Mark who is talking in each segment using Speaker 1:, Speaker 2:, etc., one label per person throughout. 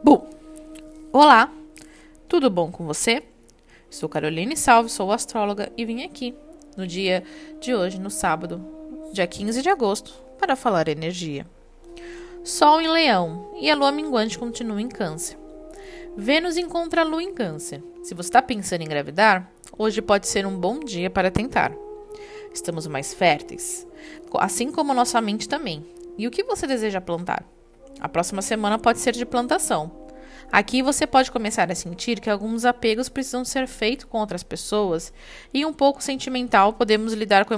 Speaker 1: Bom, olá, tudo bom com você? Sou Caroline Salve, sou astróloga e vim aqui no dia de hoje, no sábado, dia 15 de agosto, para falar energia. Sol em Leão e a lua minguante continua em Câncer. Vênus encontra a lua em Câncer. Se você está pensando em engravidar, hoje pode ser um bom dia para tentar. Estamos mais férteis, assim como nossa mente também. E o que você deseja plantar? A próxima semana pode ser de plantação. Aqui você pode começar a sentir que alguns apegos precisam ser feitos com outras pessoas e um pouco sentimental podemos lidar com,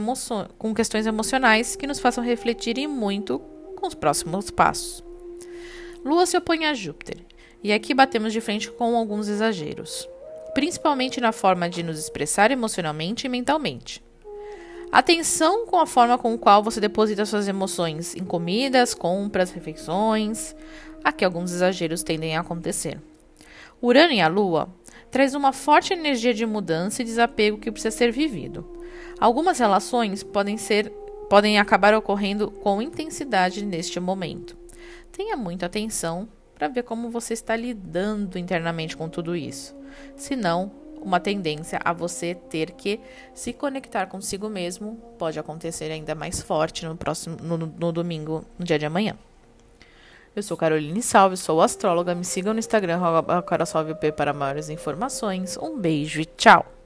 Speaker 1: com questões emocionais que nos façam refletir e muito com os próximos passos. Lua se opõe a Júpiter e aqui batemos de frente com alguns exageros, principalmente na forma de nos expressar emocionalmente e mentalmente. Atenção com a forma com a qual você deposita suas emoções em comidas, compras, refeições. Aqui alguns exageros tendem a acontecer. Urano e a Lua traz uma forte energia de mudança e desapego que precisa ser vivido. Algumas relações podem ser podem acabar ocorrendo com intensidade neste momento. Tenha muita atenção para ver como você está lidando internamente com tudo isso. Senão, uma tendência a você ter que se conectar consigo mesmo pode acontecer ainda mais forte no próximo no, no domingo, no dia de amanhã. Eu sou Caroline Salve, sou astróloga. Me sigam no Instagram, P para maiores informações. Um beijo e tchau!